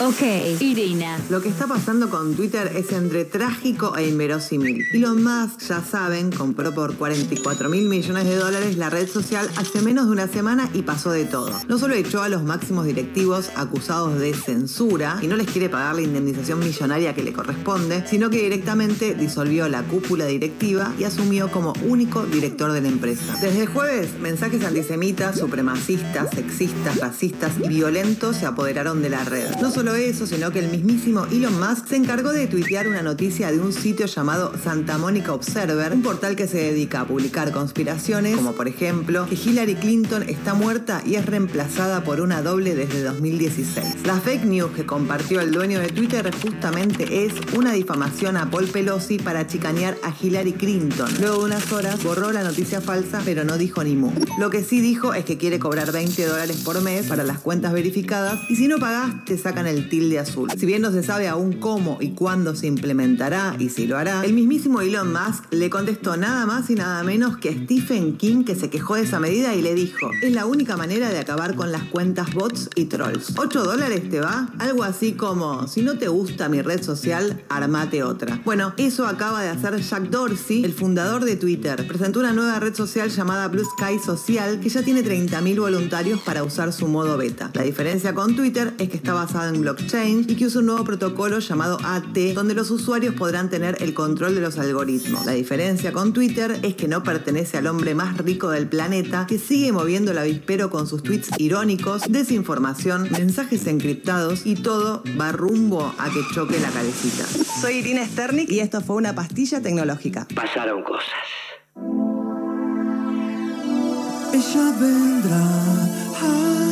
Ok, Irina. Lo que está pasando con Twitter es entre trágico e inverosímil. Elon Musk, ya saben, compró por 44 mil millones de dólares la red social hace menos de una semana y pasó de todo. No solo echó a los máximos directivos acusados de censura y no les quiere pagar la indemnización millonaria que le corresponde, sino que directamente disolvió la cúpula directiva y asumió como único director de la empresa. Desde el jueves, mensajes antisemitas, supremacistas, sexistas, racistas y violentos se apoderaron de la red. Eso, sino que el mismísimo Elon Musk se encargó de tuitear una noticia de un sitio llamado Santa Mónica Observer, un portal que se dedica a publicar conspiraciones, como por ejemplo que Hillary Clinton está muerta y es reemplazada por una doble desde 2016. La fake news que compartió el dueño de Twitter justamente es una difamación a Paul Pelosi para chicanear a Hillary Clinton. Luego de unas horas borró la noticia falsa, pero no dijo ni mu. Lo que sí dijo es que quiere cobrar 20 dólares por mes para las cuentas verificadas y si no pagás te sacan el tilde azul. Si bien no se sabe aún cómo y cuándo se implementará y si lo hará, el mismísimo Elon Musk le contestó nada más y nada menos que Stephen King que se quejó de esa medida y le dijo, es la única manera de acabar con las cuentas bots y trolls. ¿8 dólares te va? Algo así como, si no te gusta mi red social, armate otra. Bueno, eso acaba de hacer Jack Dorsey, el fundador de Twitter. Presentó una nueva red social llamada Blue Sky Social que ya tiene 30.000 voluntarios para usar su modo beta. La diferencia con Twitter es que está basada en blockchain y que usa un nuevo protocolo llamado AT, donde los usuarios podrán tener el control de los algoritmos. La diferencia con Twitter es que no pertenece al hombre más rico del planeta, que sigue moviendo el avispero con sus tweets irónicos, desinformación, mensajes encriptados y todo va rumbo a que choque la cabecita. Soy Irina Sternik y esto fue una pastilla tecnológica. Pasaron cosas. Ella vendrá